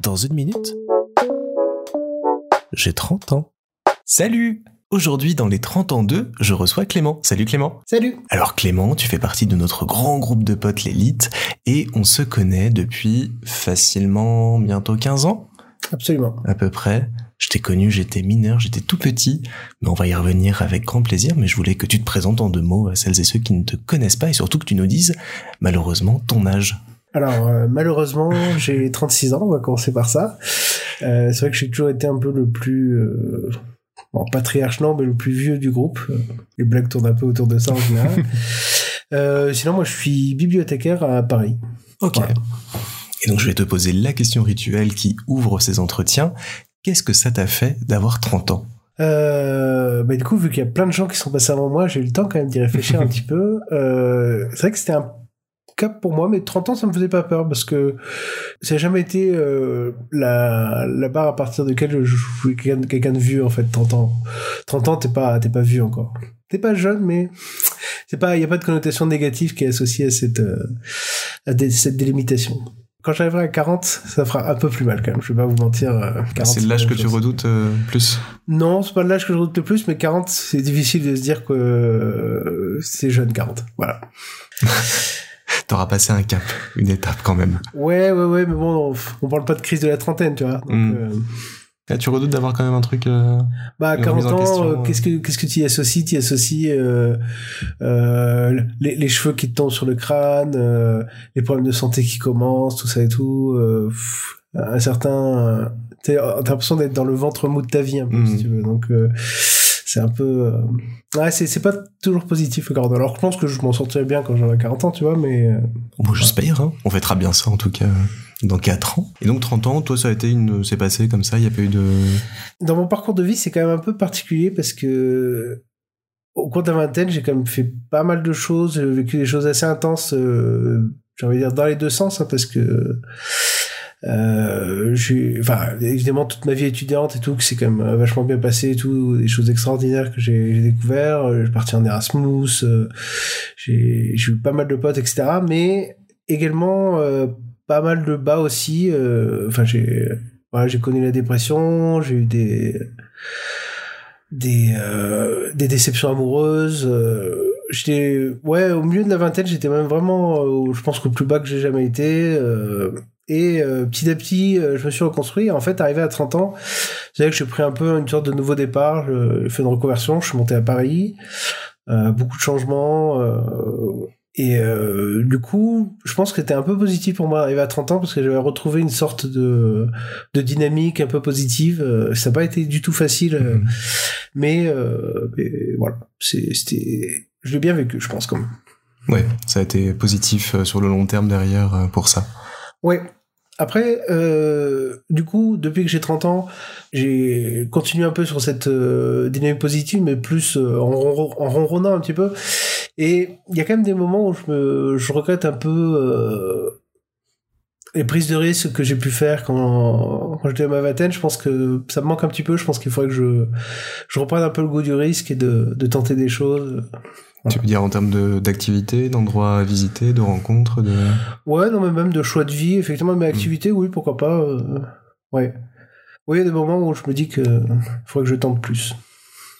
Dans une minute, j'ai 30 ans. Salut Aujourd'hui, dans les 30 ans 2, je reçois Clément. Salut Clément. Salut. Alors Clément, tu fais partie de notre grand groupe de potes l'élite et on se connaît depuis facilement bientôt 15 ans Absolument. à peu près. Je t'ai connu, j'étais mineur, j'étais tout petit, mais on va y revenir avec grand plaisir, mais je voulais que tu te présentes en deux mots à celles et ceux qui ne te connaissent pas et surtout que tu nous dises, malheureusement, ton âge. Alors euh, malheureusement, j'ai 36 ans, on va commencer par ça. Euh, c'est vrai que j'ai toujours été un peu le plus... Euh... Bon, patriarche non, mais le plus vieux du groupe. Les blagues tournent un peu autour de ça en général. euh, sinon, moi, je suis bibliothécaire à Paris. Ok. Voilà. Et donc je vais te poser la question rituelle qui ouvre ces entretiens. Qu'est-ce que ça t'a fait d'avoir 30 ans? Euh, bah, du coup, vu qu'il y a plein de gens qui sont passés avant moi, j'ai eu le temps quand même d'y réfléchir un petit peu. Euh, c'est vrai que c'était un cap pour moi, mais 30 ans, ça me faisait pas peur parce que ça n'a jamais été euh, la, la barre à partir de laquelle je suis quelqu'un de vieux, en fait, 30 ans. 30 ans, t'es pas, t'es pas vieux encore. T'es pas jeune, mais c'est pas, il y a pas de connotation négative qui est associée à cette, euh, à dé- cette délimitation. Quand j'arriverai à 40, ça fera un peu plus mal quand même. Je vais pas vous mentir. euh, 40, C'est l'âge que tu redoutes euh, plus? Non, c'est pas l'âge que je redoute le plus, mais 40, c'est difficile de se dire que euh, c'est jeune 40. Voilà. T'auras passé un cap, une étape quand même. Ouais, ouais, ouais, mais bon, on, on parle pas de crise de la trentaine, tu vois. Donc, Mm. euh, tu redoutes d'avoir quand même un truc... euh, bah, à Une 40 remise en ans, euh, qu'est-ce que qu'est-ce que tu y associes? Tu y associes euh, euh, les, les cheveux qui te tombent sur le crâne, euh, les problèmes de santé qui commencent, tout ça et tout. euh, pff, un certain, t'as l'impression d'être dans le ventre mou de ta vie un peu, si tu veux. Donc euh, c'est un peu, euh, ouais, c'est c'est pas toujours positif le 40 ans. Alors je pense que je m'en sortirai bien quand j'aurai 40 ans, tu vois, mais euh, Bon, j'espère, hein. on fêtera bien ça en tout cas dans 4 ans. Et donc 30 ans, toi ça a été une... c'est passé comme ça, il y a pas eu de... dans mon parcours de vie, c'est quand même un peu particulier parce que au cours de la vingtaine, j'ai quand même fait pas mal de choses, j'ai vécu des choses assez intenses, euh, j'ai envie de dire dans les deux sens, hein, parce que euh, j'ai, enfin, évidemment toute ma vie étudiante et tout, que c'est quand même vachement bien passé, et tout, des choses extraordinaires que j'ai, découvert. Euh, J'ai parti en Erasmus, euh, j'ai, eu pas mal de potes, etc. Mais également euh, pas mal de bas aussi. euh, Enfin, j'ai voilà, j'ai connu la dépression, j'ai eu des des euh, des déceptions amoureuses. euh, j'étais ouais au milieu de la vingtaine, j'étais même vraiment, euh, je pense, au plus bas que j'ai jamais été. Et euh, petit à petit, euh, je me suis reconstruit. Et en fait, arrivé à 30 ans, c'est vrai que j'ai pris un peu une sorte de nouveau départ. J'ai fait une reconversion. Je suis monté à Paris. Euh, beaucoup de changements. et du coup, je pense que c'était un peu positif pour moi d'arriver à 30 ans parce que j'avais retrouvé une sorte de, de dynamique un peu positive. Ça n'a pas été du tout facile, euh, mais, mais voilà, c'était, je l'ai bien vécu, je pense quand même. Ouais, ça a été positif sur le long terme derrière pour ça. Ouais. Après, euh, du coup, depuis que j'ai 30 ans, j'ai continué un peu sur cette euh, dynamique positive, mais plus euh, en, en ronronnant un petit peu. Et il y a quand même des moments où je, me, je regrette un peu euh, les prises de risques que j'ai pu faire quand, quand j'étais à ma vingtaine. Je pense que ça me manque un petit peu. Je pense qu'il faudrait que je, je reprenne un peu le goût du risque et de, de tenter des choses. Tu veux dire en termes de- d'activité, d'endroits à visiter, de rencontres, de... Ouais, non, mais même de choix de vie, effectivement, de mes activités, oui, pourquoi pas. euh, ouais. Oui, il y a des moments où je me dis que faudrait que je tente plus.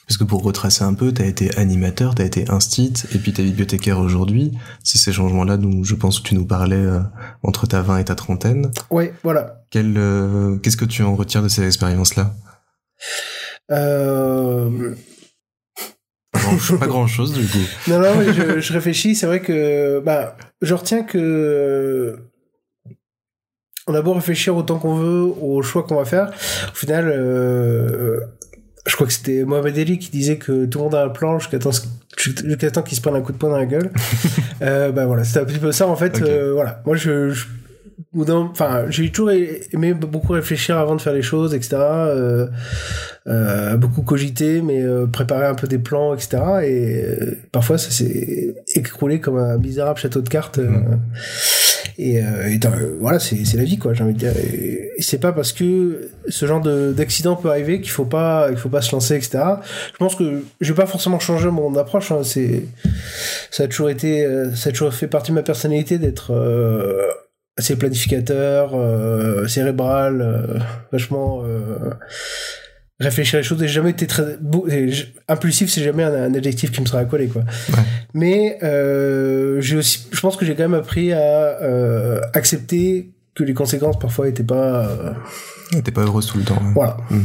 Parce que pour retracer un peu, t'as été animateur, t'as été instit, et puis t'es bibliothécaire aujourd'hui. C'est ces changements-là dont je pense que tu nous parlais euh, entre ta 20 et ta trentaine. Ouais, voilà. Euh, Qu'est-ce que tu en retires de ces expériences-là? Euh... Grand- Pas grand-chose du coup. Non, non, je, je réfléchis. C'est vrai que bah, je retiens que on a beau réfléchir autant qu'on veut aux choix qu'on va faire. Au final, euh, je crois que c'était Mohamed Ali qui disait que tout le monde a un plan jusqu'à temps, jusqu'à temps qu'il se prenne un coup de poing dans la gueule. euh, bah voilà, c'était un petit peu ça en fait. Euh, voilà, moi je, enfin, j'ai toujours aimé beaucoup réfléchir avant de faire les choses, etc. Euh, euh, beaucoup cogiter, mais euh, préparer un peu des plans, etc. Et euh, parfois, ça s'est écroulé comme un misérable château de cartes. Mhm. et, euh, et, voilà, c'est c'est la vie, quoi. J'ai envie de dire. Et, et c'est pas parce que ce genre de- d'accident peut arriver qu'il faut pas, il faut pas se lancer, etc. Je pense que j'ai pas forcément changé mon approche. Hein, c'est, ça a toujours été, ça a toujours fait partie de ma personnalité d'être euh, assez planificateur, euh, cérébral, euh, vachement euh, réfléchir les choses. J'ai jamais été très impulsif, c'est jamais un, adjectif qui me sera accolé quoi. Ouais. Mais j'ai aussi, je pense que j'ai quand même appris à accepter que les conséquences parfois étaient pas. T'es pas heureuse tout le temps. Voilà. Mm.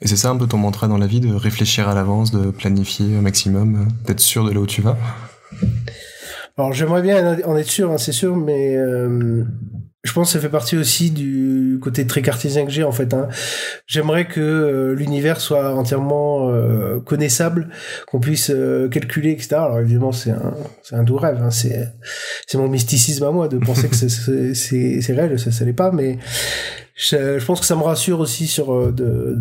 Et c'est ça un peu ton mantra dans la vie, de réfléchir à l'avance, de planifier au maximum, d'être sûr de là où tu vas? Alors j'aimerais bien en être sûr, hein, c'est sûr, mais euh, je pense que ça fait partie aussi du côté très cartésien que j'ai en fait. Hein. J'aimerais que euh, l'univers soit entièrement euh, connaissable, qu'on puisse calculer, etc. Alors évidemment c'est un c'est un doux rêve, hein. c'est c'est mon mysticisme à moi de penser que c'est c'est réel, ça ça l'est pas, mais je, je, pense que ça me rassure aussi sur de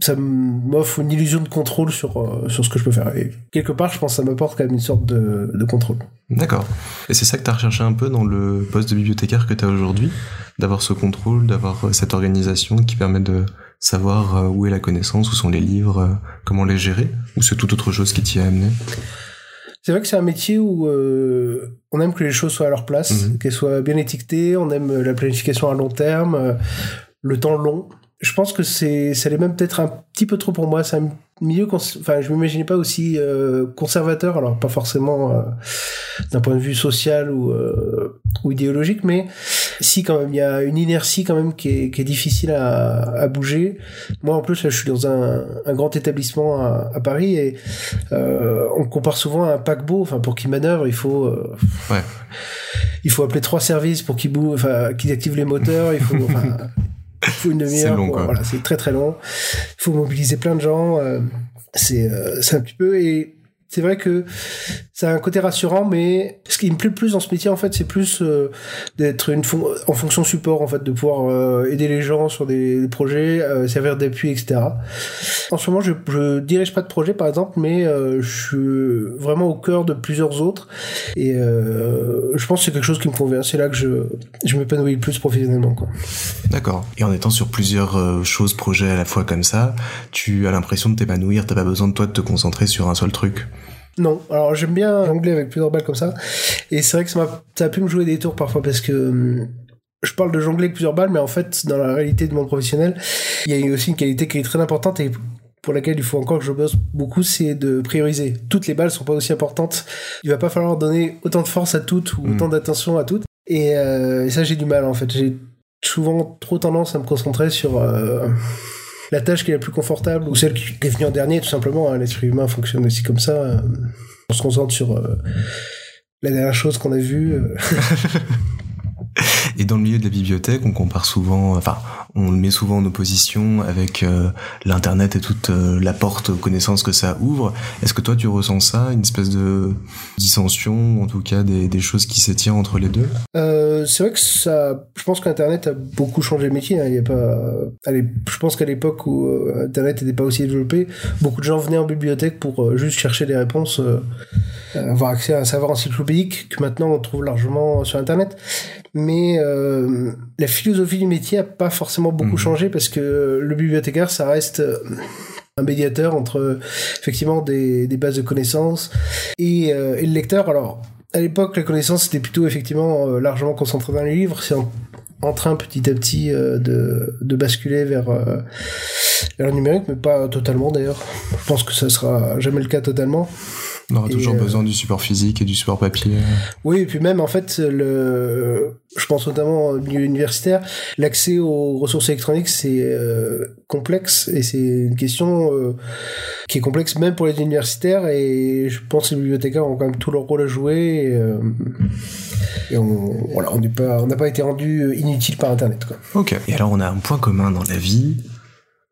ça m'offre une illusion de contrôle sur, euh, sur ce que je peux faire. Et quelque part, je pense que ça m'apporte quand même une sorte de, de contrôle. D'accord. Et c'est ça que tu as recherché un peu dans le poste de bibliothécaire que tu as aujourd'hui? D'avoir ce contrôle, d'avoir euh, cette organisation qui permet de savoir euh, où est la connaissance, où sont les livres, comment les gérer? Ou c'est toute autre chose qui t'y a amené? C'est vrai que c'est un métier où on aime que les choses soient à leur place, mhm. qu'elles soient bien étiquetées, on aime la planification à long terme, le temps long je pense que c'est ça l'est même peut-être un petit peu trop pour moi. C'est un milieu enfin je m'imaginais pas aussi euh, conservateur. Alors pas forcément euh, d'un point de vue social ou euh, ou idéologique mais si quand même il y a une inertie quand même qui est, qui est difficile à, à bouger. Moi en plus là je suis dans un, un grand établissement à, à Paris et on compare souvent à un paquebot. Enfin pour qu'il manœuvre il faut ouais. il faut appeler trois services pour qu'ils enfin qu'ils activent les moteurs. Il faut enfin, il faut une demi-heure. Voilà, c'est très très long. Il faut mobiliser plein de gens. Euh, c'est euh, c'est un petit peu et c'est vrai que ça a un côté rassurant, mais ce qui me plaît le plus dans ce métier, en fait, c'est plus euh, d'être une en fonction support, en fait, de pouvoir euh, aider les gens sur des, projets, euh, servir d'appui, etc. En ce moment, je, je dirige pas de projet, par exemple, mais je suis vraiment au cœur de plusieurs autres, et je pense que c'est quelque chose qui me convient. C'est là que je, je m'épanouis le plus professionnellement, quoi. D'accord. Et en étant sur plusieurs choses, projets à la fois comme ça, tu as l'impression de t'épanouir, t'as pas besoin de toi de te concentrer sur un seul truc? Non, alors j'aime bien jongler avec plusieurs balles comme ça. Et c'est vrai que ça, a, ça a pu me jouer des tours parfois parce que hum, je parle de jongler avec plusieurs balles, mais en fait, dans la réalité de mon professionnel, il y a aussi une qualité qui est très importante et pour laquelle il faut encore que je bosse beaucoup, c'est de prioriser. Toutes les balles sont pas aussi importantes. Il va pas falloir donner autant de force à toutes ou autant hmm. d'attention à toutes. Et, euh, ça, j'ai du mal en fait. J'ai souvent trop tendance à me concentrer sur euh, la tâche qui est la plus confortable ou celle qui est venue en dernier, tout simplement. Hein, l'esprit humain fonctionne aussi comme ça. Euh, on se concentre sur euh, la dernière chose qu'on a vue. Et dans le milieu de la bibliothèque, on compare souvent, enfin, on le met souvent en opposition avec euh, l'internet et toute euh, la porte aux connaissances que ça ouvre. Est-ce que toi tu ressens ça, une espèce de dissension, en tout cas des, choses qui s'étirent entre les deux? Euh, C'est vrai que ça, je pense qu'Internet a beaucoup changé le métier. Hein. Il y a pas, allez, je pense qu'à l'époque où Internet n'était pas aussi développé, beaucoup de gens venaient en bibliothèque pour juste chercher des réponses, avoir accès à un savoir encyclopédique que maintenant on trouve largement sur Internet mais euh, la philosophie du métier a pas forcément beaucoup mhm. changé parce que le bibliothécaire, ça reste euh, un médiateur entre effectivement des, des bases de connaissances et, euh, et, le lecteur. Alors, à l'époque, la connaissance était plutôt effectivement largement concentrée dans les livres. C'est en, en, train petit à petit de, de basculer vers, vers le numérique, mais pas totalement d'ailleurs. Je pense que ça sera jamais le cas totalement. On aura toujours euh, besoin du support physique et du support papier. Oui, et puis même en fait, le, je pense notamment au milieu universitaire, l'accès aux ressources électroniques c'est euh, complexe et c'est une question euh, qui est complexe même pour les universitaires et je pense que les bibliothécaires ont quand même tout leur rôle à jouer et, on voilà, on pas, n'a pas été rendu inutile par Internet quoi. Ok. Et alors on a un point commun dans la vie,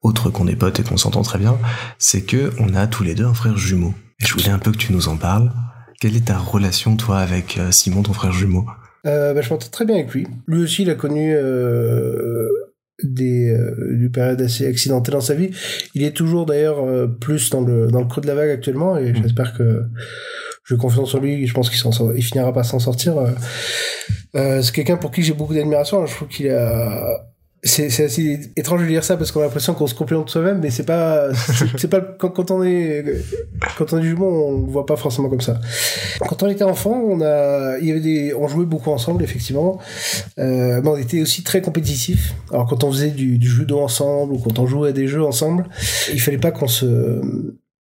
autre qu'on est potes et qu'on s'entend très bien, c'est que on a tous les deux un frère jumeau. Je voulais un peu que tu nous en parles. Quelle est ta relation, toi, avec euh, Simon, ton frère jumeau? Euh, bah, Je m'entends très bien avec lui. Lui aussi, il a connu euh, des, euh, périodes assez accidentées dans sa vie. Il est toujours, d'ailleurs, plus dans le, dans le creux de la vague actuellement, et mmh. j'espère que j'ai confiance en lui. Je pense qu'il il finira pas s'en sortir. c'est quelqu'un pour qui j'ai beaucoup d'admiration. Je trouve qu'il a c'est assez étrange de dire ça parce qu'on a l'impression qu'on se complimente soi-même, mais c'est pas, c'est pas quand, quand, on est quand on est jumeau, on le voit pas forcément comme ça. Quand on était enfant, on a, il y avait des, on jouait beaucoup ensemble effectivement, euh, mais on était aussi très compétitifs. Alors quand on faisait du, du judo ensemble ou quand on jouait à des jeux ensemble, il fallait pas qu'on se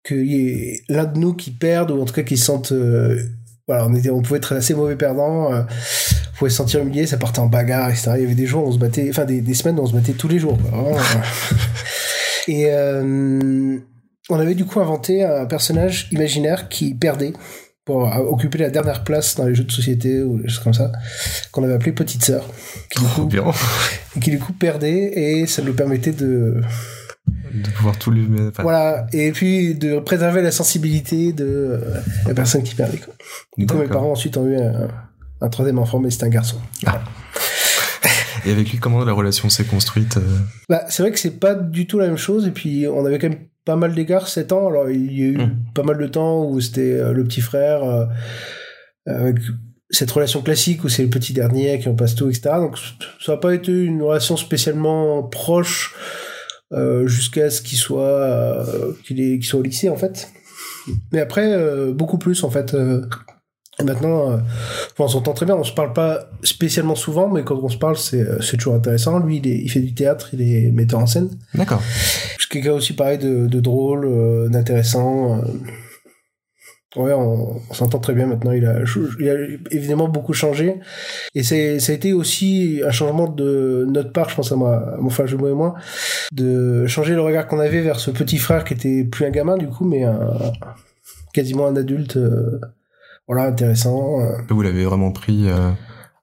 qu'il y ait l'un de nous qui perde ou en tout cas qui se sente euh, voilà, on était, on pouvait être assez mauvais perdant, euh, pouvait se sentir humilié, ça partait en bagarre, etc. Il y avait des jours où on se battait, enfin des, des semaines où on se battait tous les jours. Quoi, et euh, on avait du coup inventé un personnage imaginaire qui perdait pour occuper la dernière place dans les jeux de société ou des choses comme ça, qu'on avait appelé Petite Sœur, qui du coup, bien. qui du coup perdait et ça nous permettait de de pouvoir tout lui mettre. Voilà, et puis de préserver la sensibilité de euh, la personne qui perdait. Quoi. Du coup, mes parents ensuite ont eu un, un troisième enfant, mais c'était un garçon. Ah. Et avec lui, comment la relation s'est construite euh bah, C'est vrai que c'est pas du tout la même chose, et puis on avait quand même pas mal d'égards, 7 ans, alors il y a eu Hum. pas mal de temps où c'était euh, le petit frère, euh, avec cette relation classique où c'est le petit dernier qui en passe tout, etc. Donc ça n'a pas été une relation spécialement proche euh, jusqu'à ce qu'il soit euh, qu'il soit au lycée en fait. Mais après beaucoup plus en fait. Et maintenant, euh, on s'entend très bien. On se parle pas spécialement souvent, mais quand on se parle, c'est euh, c'est toujours intéressant. Lui, il, est- il fait du théâtre, il est metteur en scène. D'accord. C'est quelqu'un aussi pareil de, de drôle, euh, d'intéressant. euh. Ouais, on, on s'entend très bien maintenant. Il a, il a évidemment beaucoup changé. Et c'est, ça a été aussi un changement de notre part, je pense à moi, à mon frère jumeau et moi, de changer le regard qu'on avait vers ce petit frère qui était plus un gamin du coup, mais un, quasiment un adulte, euh, voilà, intéressant. euh. Vous l'avez vraiment pris euh,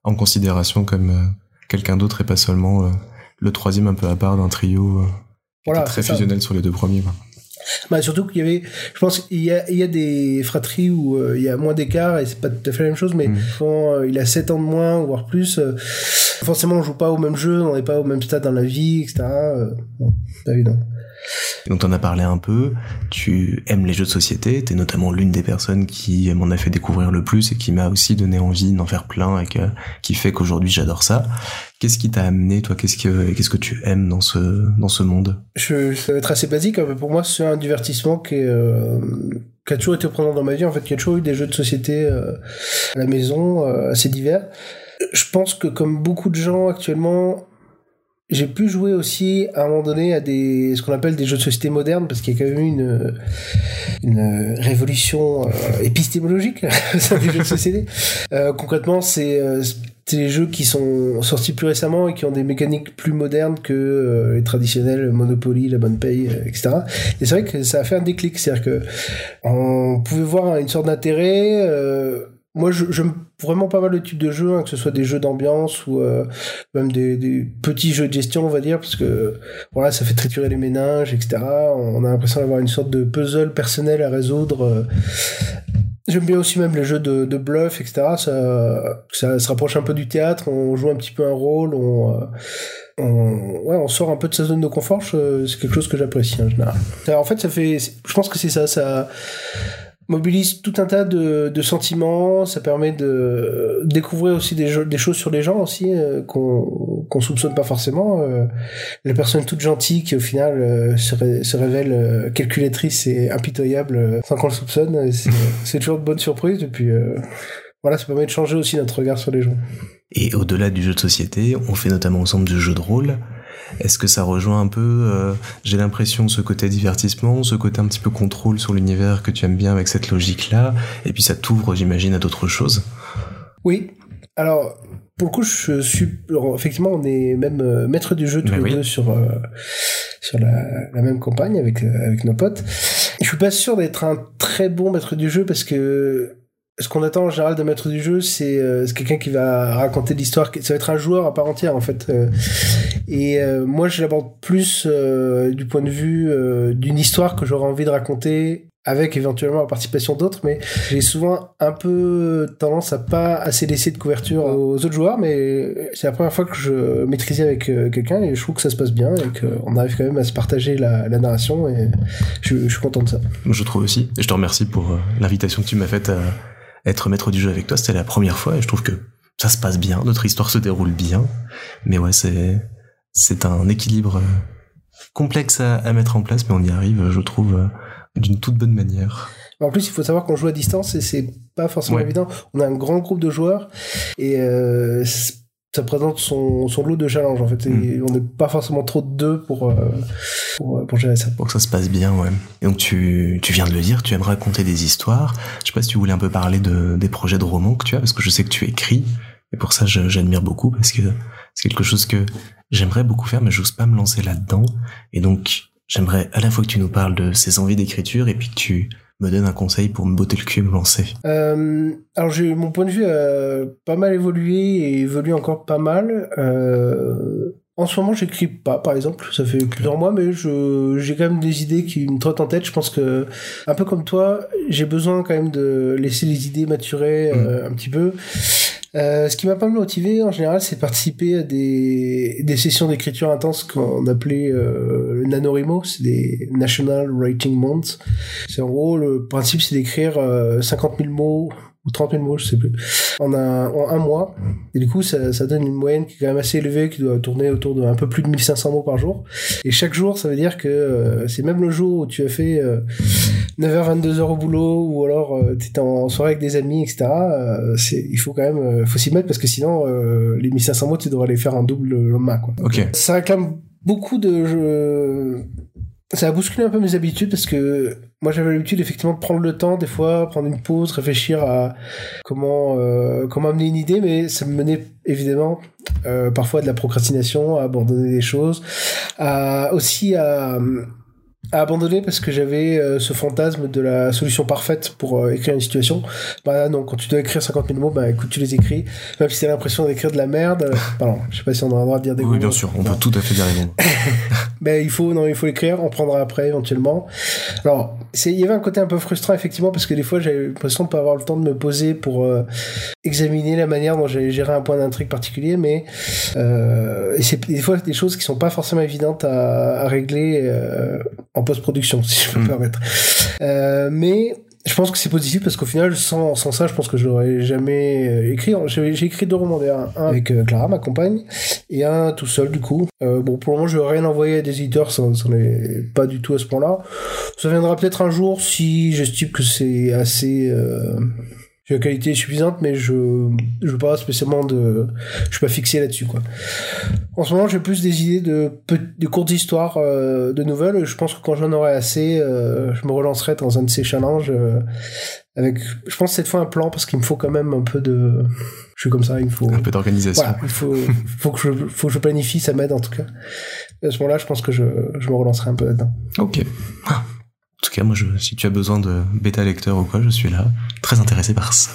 en considération comme euh, quelqu'un d'autre et pas seulement le troisième un peu à part d'un trio Voilà, très ça. fusionnel sur les deux premiers. Bah, surtout qu'il y avait, je pense qu'il y a, il y a des fratries où euh, il y a moins d'écart et c'est pas tout à fait la même chose, mais Mm. quand euh, il a 7 ans de moins, voire plus, euh, forcément on joue pas au même jeu, on n'est pas au même stade dans la vie, etc. Bon, évident. Donc t'en as parlé un peu, tu aimes les jeux de société, t'es notamment l'une des personnes qui m'en a fait découvrir le plus et qui m'a aussi donné envie d'en faire plein et qui fait qu'aujourd'hui j'adore ça. Qu'est-ce qui t'a amené, toi? Qu'est-ce que qu'est-ce que tu aimes dans ce dans ce monde? Je, ça va être assez basique, hein, mais pour moi c'est un divertissement qui, est, euh, qui a toujours été prenant dans ma vie. En fait, il y a toujours eu des jeux de société euh, à la maison, euh, assez divers. Je pense que comme beaucoup de gens actuellement, j'ai pu jouer aussi à un moment donné à des ce qu'on appelle des jeux de société modernes parce qu'il y a quand même eu une une révolution euh, épistémologique au des jeux de société. Euh, concrètement, c'est euh, c'est les jeux qui sont sortis plus récemment et qui ont des mécaniques plus modernes que euh, les traditionnels Monopoly, la bonne paye, euh, etc. Et c'est vrai que ça a fait un déclic, c'est-à-dire que on pouvait voir une sorte d'intérêt. euh, moi, je- j'aime vraiment pas mal le type de jeu, hein, que ce soit des jeux d'ambiance ou euh, même des, petits jeux de gestion, on va dire, parce que voilà, ça fait triturer les méninges, etc. On a l'impression d'avoir une sorte de puzzle personnel à résoudre. euh. J'aime bien aussi même les jeux de, de bluff, etc. Ça, ça se rapproche un peu du théâtre, on joue un petit peu un rôle, on, euh, ouais, on sort un peu de sa zone de confort, c'est quelque chose que j'apprécie en général. Alors, en fait, ça fait, je pense que c'est ça mobilise tout un tas de, de sentiments, ça permet de découvrir aussi des, jeux- des choses sur les gens aussi euh, qu'on qu'on soupçonne pas forcément. Euh, la personne toute gentille qui au final euh, se, ré- se révèle calculatrice et impitoyable sans qu'on le soupçonne, c'est toujours de bonnes surprises et puis voilà, ça permet de changer aussi notre regard sur les gens. Et au-delà du jeu de société, on fait notamment ensemble du jeu de rôle. Est-ce que ça rejoint un peu, euh, j'ai l'impression, ce côté divertissement, ce côté un petit peu contrôle sur l'univers que tu aimes bien avec cette logique-là, et puis ça t'ouvre, j'imagine, à d'autres choses? Oui. Alors, pour le coup, je suis. alors, effectivement, on est même euh, maître du jeu tous les oui. deux sur, euh, sur la, la même campagne avec, euh, avec nos potes. Je suis pas sûr d'être un très bon maître du jeu parce que ce qu'on attend en général d'un maître du jeu, c'est euh, quelqu'un qui va raconter l'histoire. Ça va être un joueur à part entière, en fait. Euh, Et euh, moi, je l'aborde plus du point de vue d'une histoire que j'aurais envie de raconter avec éventuellement la participation d'autres, mais j'ai souvent un peu tendance à pas assez laisser de couverture aux autres joueurs, mais c'est la première fois que je maîtrisais avec quelqu'un et je trouve que ça se passe bien et qu'on arrive quand même à se partager la, la narration et je, je suis content de ça. Je trouve aussi. Et je te remercie pour l'invitation que tu m'as faite à être maître du jeu avec toi. C'était la première fois et je trouve que ça se passe bien, notre histoire se déroule bien. Mais ouais, c'est c'est un équilibre complexe à, mettre en place, mais on y arrive, je trouve, d'une toute bonne manière. En plus, il faut savoir qu'on joue à distance et c'est pas forcément évident. On a un grand groupe de joueurs et ça présente son, son lot de challenges en fait. Hmm. on n'est pas forcément trop de deux pour, euh, pour, euh, pour, gérer ça. Pour que ça se passe bien, ouais. Et donc tu, tu viens de le dire, tu aimes raconter des histoires. Je sais pas si tu voulais un peu parler de, des projets de romans que tu as, parce que je sais que tu écris. Et pour ça, j'admire beaucoup, parce que c'est quelque chose que j'aimerais beaucoup faire, mais j'ose pas me lancer là-dedans. Et donc, j'aimerais à la fois que tu nous parles de ces envies d'écriture, et puis que tu me donne un conseil pour me botter le cul et me lancer euh, Alors j'ai mon point de vue a pas mal évolué et évolue encore pas mal. Euh, en ce moment, j'écris pas, par exemple. Ça fait plusieurs mois, mais je, j'ai quand même des idées qui me trottent en tête. Je pense que, un peu comme toi, j'ai besoin quand même de laisser les idées maturer euh, mm. un petit peu. Euh, ce qui m'a pas motivé en général, c'est participer à des, des sessions d'écriture intense qu'on appelait euh, le NaNoWriMo, c'est des National Writing Months. C'est en gros, le principe c'est d'écrire 50 euh, 000 mots ou 30 000 mots, je sais plus, en un, en un mois. Et du coup, ça, ça donne une moyenne qui est quand même assez élevée, qui doit tourner autour de un peu plus de 1500 mots par jour. Et chaque jour, ça veut dire que euh, c'est même le jour où tu as fait euh, 9h, 22h au boulot, ou alors euh, tu étais en soirée avec des amis, etc. Euh, c'est, il faut quand même, euh, faut s'y mettre parce que sinon, les 1500 mots, tu devrais les faire un double le lendemain, quoi. Ok. Ça réclame beaucoup de jeux ça a bousculé un peu mes habitudes parce que moi j'avais l'habitude effectivement de prendre le temps des fois, prendre une pause, réfléchir à comment euh, comment amener une idée, mais ça me menait évidemment euh, parfois à de la procrastination, à abandonner des choses, à aussi à à abandonner parce que j'avais euh, ce fantasme de la solution parfaite pour euh, écrire une situation. Bah non, quand tu dois écrire 50 000 mots, bah écoute, tu les écris. Même si t'as l'impression d'écrire de la merde. Euh, pardon, je sais pas si on a le droit de dire des Oui, bien sûr, on peut tout à fait dire les mots. ben, il faut, non, il faut l'écrire, on prendra après éventuellement. Alors, il y avait un côté un peu frustrant effectivement parce que des fois j'avais l'impression de pas avoir le temps de me poser pour examiner la manière dont j'allais gérer un point d'intrigue particulier, mais euh, c'est des fois des choses qui sont pas forcément évidentes à, à régler en post-production, si je peux me hmm. permettre. Euh, mais je pense que c'est positif parce qu'au final, sans, sans ça, je pense que je n'aurais jamais euh, écrit. J'ai écrit deux romans d'ailleurs, un avec euh, Clara, ma compagne, et un tout seul du coup. Euh, bon, pour le moment, je vais rien envoyer à des éditeurs, ça n'en est pas du tout à ce point-là. Ça viendra peut-être un jour si j'estime que c'est assez... Euh, la qualité est suffisante, mais je je veux pas spécialement de, je suis pas fixé là-dessus quoi. En ce moment, j'ai plus des idées de de courtes histoires, euh, de nouvelles. Je pense que quand j'en aurai assez, euh, je me relancerai dans un de ces challenges euh, avec, je pense cette fois un plan parce qu'il me faut quand même un peu de, je suis comme ça, il me faut un peu d'organisation. il faut faut que je faut que je planifie, ça m'aide en tout cas. À ce moment-là, je pense que je je me relancerai un peu là-dedans. Ok. En tout cas, moi, je, si tu as besoin de bêta lecteur ou quoi, je suis là, très intéressé par ça.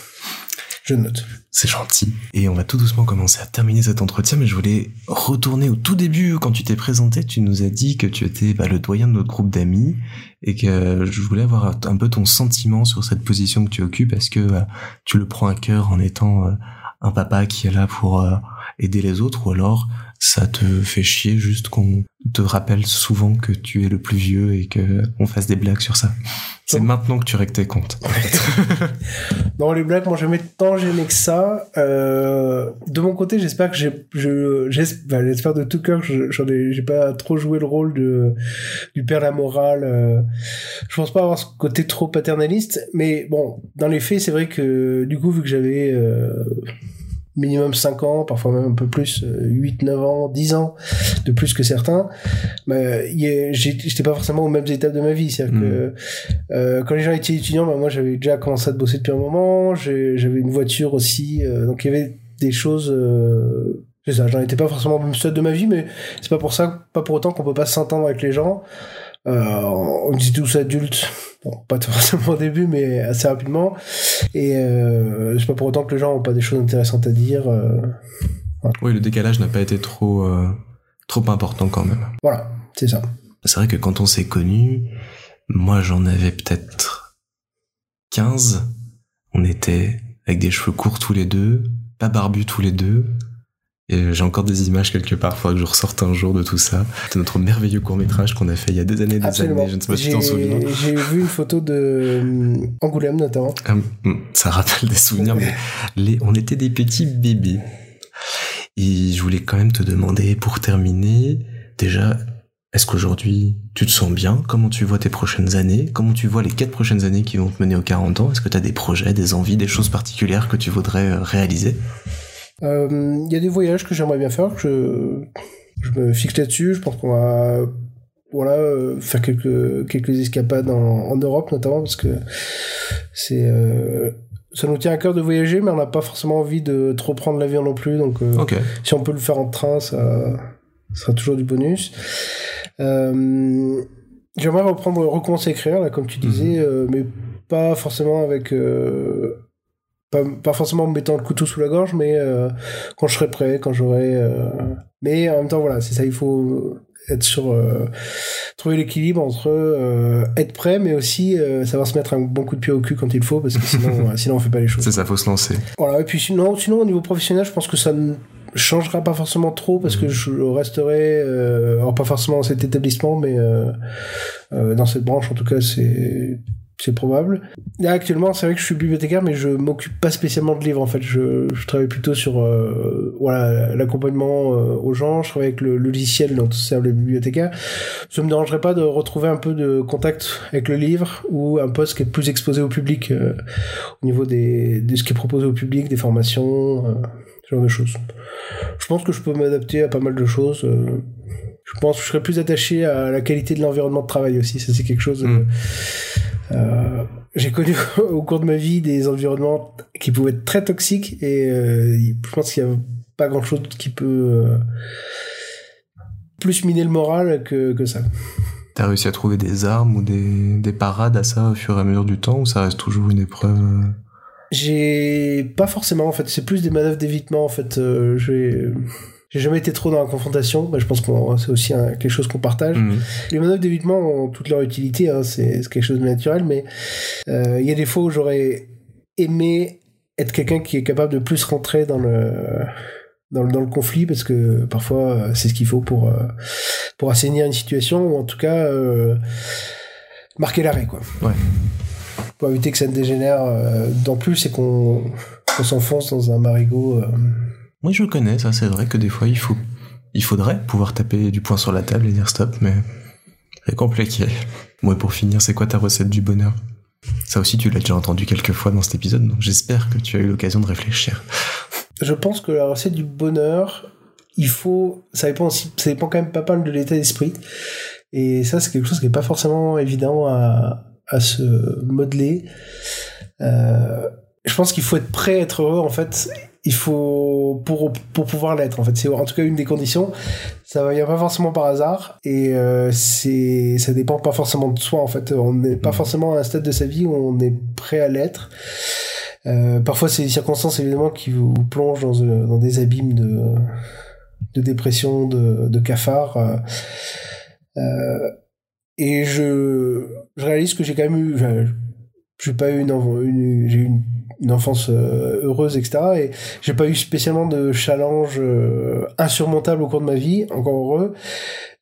Je note. C'est gentil. Et on va tout doucement commencer à terminer cet entretien, mais je voulais retourner au tout début, quand tu t'es présenté, tu nous as dit que tu étais bah, le doyen de notre groupe d'amis, et que je voulais avoir un peu ton sentiment sur cette position que tu occupes, est-ce que bah, tu le prends à cœur en étant euh, un papa qui est là pour euh, aider les autres, ou alors ça te fait chier juste qu'on te rappelle souvent que tu es le plus vieux et que on fasse des blagues sur ça. C'est maintenant que tu règles tes comptes. non, les blagues m'ont jamais tant gêné que ça. Euh, de mon côté, j'espère que j'ai, je, j'espère de tout cœur que j'en ai, j'ai pas trop joué le rôle de du père la morale. Euh, je pense pas avoir ce côté trop paternaliste, mais bon, dans les faits, c'est vrai que du coup, vu que j'avais euh, minimum 5 ans, parfois même un peu plus, 8, euh, 9 ans, 10 ans de plus que certains, bah, j'étais pas forcément aux mêmes étapes de ma vie. C'est-à-dire que hmm. euh, quand les gens étaient étudiants, bah, moi j'avais déjà commencé à bosser depuis un moment, j'avais une voiture aussi, euh, donc il y avait des choses... Euh, c'est ça, j'en étais pas forcément au même stade de ma vie, mais c'est pas pour ça, pas pour autant qu'on peut pas s'entendre avec les gens. Euh, on était tous adultes, bon, pas forcément au début, mais assez rapidement. Et euh, c'est pas pour autant que les gens ont pas des choses intéressantes à dire. Euh, oui, le décalage n'a pas été trop trop important quand même. Voilà, c'est ça. C'est vrai que quand on s'est connus, moi j'en avais peut-être 15. On était avec des cheveux courts tous les deux, pas barbus tous les deux, et j'ai encore des images quelque part, faudra que je ressorte un jour de tout ça. C'est notre merveilleux court métrage qu'on a fait il y a des années, des années. Je ne sais pas si tu t'en souviens. J'ai vu une photo de euh, Angoulême notamment. Ah, hmm, ça rappelle des souvenirs, mais les, on était des petits bébés. Et je voulais quand même te demander, pour terminer, déjà, est-ce qu'aujourd'hui, tu te sens bien? Comment tu vois tes prochaines années? Comment tu vois les quatre prochaines années qui vont te mener aux 40 ans? Est-ce que tu as des projets, des envies, des choses particulières que tu voudrais euh, réaliser? euh, Il y a des voyages que j'aimerais bien faire, que je, je me fixe là-dessus. Je pense qu'on va voilà, euh, faire quelques, quelques escapades en, en, Europe notamment, parce que c'est... Euh, ça nous tient à cœur de voyager, mais on n'a pas forcément envie de trop prendre l'avion non plus. Donc, euh, si on peut le faire en train, ça, ça sera toujours du bonus. Euh, J'aimerais reprendre, recommencer à écrire, là, comme tu disais, mhm. euh, mais pas forcément avec. Euh, pas, pas, forcément en me mettant le couteau sous la gorge, mais euh, quand je serai prêt, quand j'aurai. mais en même temps, voilà, c'est ça, il faut être sur trouver l'équilibre entre être prêt mais aussi savoir se mettre un bon coup de pied au cul quand il faut parce que sinon sinon on fait pas les choses c'est ça faut se lancer voilà et puis sinon sinon au niveau professionnel je pense que ça changera pas forcément trop parce que mhm. je resterai euh, alors pas forcément dans cet établissement mais euh, euh, dans cette branche en tout cas c'est c'est probable. Actuellement, c'est vrai que je suis bibliothécaire, mais je m'occupe pas spécialement de livres. En fait, je, je travaille plutôt sur euh, voilà l'accompagnement euh, aux gens. Je travaille avec le, logiciel dont servent les bibliothécaires. Ça me dérangerait pas de retrouver un peu de contact avec le livre ou un poste qui est plus exposé au public euh, au niveau des de ce qui est proposé au public, des formations, ce genre de choses. Je pense que je peux m'adapter à pas mal de choses. je pense que je serais plus attaché à la qualité de l'environnement de travail aussi. Ça, c'est quelque chose. Mm. Euh, j'ai connu au cours de ma vie des environnements qui pouvaient être très toxiques et euh, je pense qu'il n'y a pas grand chose qui peut euh, plus miner le moral que, que ça. T'as réussi à trouver des armes ou des, des parades à ça au fur et à mesure du temps ou ça reste toujours une épreuve J'ai pas forcément en fait, c'est plus des manœuvres d'évitement en fait. j'ai j'ai jamais été trop dans la confrontation. Bah, je pense que c'est aussi quelque chose qu'on partage. Mhm. Les manœuvres d'évitement ont toute leur utilité. Hein, c'est quelque chose de naturel, mais euh, il y a des fois où j'aurais aimé être quelqu'un qui est capable de plus rentrer dans le dans le, dans le conflit parce que parfois euh, c'est ce qu'il faut pour euh, pour assainir une situation ou en tout cas marquer l'arrêt quoi. Ouais. Pour éviter que ça ne dégénère d'en plus et qu'on s'enfonce dans un marigot oui, je connais, ça c'est vrai que des fois il faut, il faudrait pouvoir taper du poing sur la table et dire stop, mais c'est compliqué. Moi, pour finir, c'est quoi ta recette du bonheur? Ça aussi, tu l'as déjà entendu quelques fois dans cet épisode, donc j'espère que tu as eu l'occasion de réfléchir. Je pense que la recette du bonheur, il faut, ça dépend aussi, ça dépend quand même pas mal de l'état d'esprit. Et ça, c'est quelque chose qui est pas forcément évident à, à se modeler. Euh, je pense qu'il faut être prêt à être heureux, en fait, il faut pour pour pouvoir l'être en fait. C'est en tout cas une des conditions. Ça vient pas forcément par hasard et euh, c'est ça dépend pas forcément de soi en fait. On n'est pas mm. forcément à un stade de sa vie où on est prêt à l'être. Euh, parfois c'est des circonstances évidemment qui vous plongent dans, euh, dans des abîmes de de dépression de, de cafard euh, et je je réalise que j'ai quand même eu j'ai pas eu une, une j'ai eu une une enfance euh, heureuse, etc. Et j'ai pas eu spécialement de challenge euh, insurmontable au cours de ma vie, encore heureux.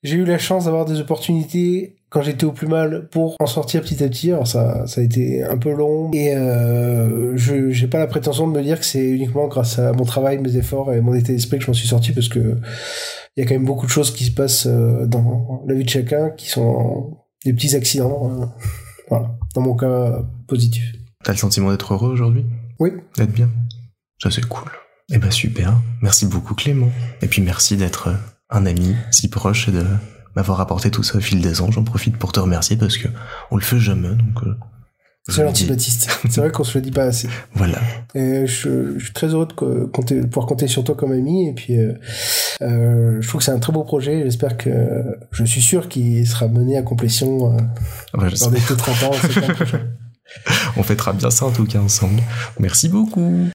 J'ai eu la chance d'avoir des opportunités quand j'étais au plus mal pour en sortir petit à petit. Alors ça, ça a été un peu long et euh, je j'ai pas la prétention de me dire que c'est uniquement grâce à mon travail, mes efforts et mon état d'esprit que je m'en suis sorti parce que il y a quand même beaucoup de choses qui se passent dans la vie de chacun qui sont des petits accidents. Hein. Voilà, dans mon cas positif. T'as le sentiment d'être heureux aujourd'hui? Oui. D'être bien? Ça c'est cool. Eh ben super. Merci beaucoup Clément. Et puis merci d'être un ami si proche et de m'avoir apporté tout ça au fil des ans. J'en profite pour te remercier parce que on le fait jamais donc. Euh, c'est gentil Baptiste. C'est vrai qu'on se le dit pas assez. Voilà. Et je, suis très heureux de compter, pouvoir compter sur toi comme ami. Et puis, euh, euh, je trouve que c'est un très beau projet. J'espère que, je suis sûr qu'il sera mené à complétion euh, dans des 30 ans. On fêtera bien ça en tout cas ensemble. Merci beaucoup.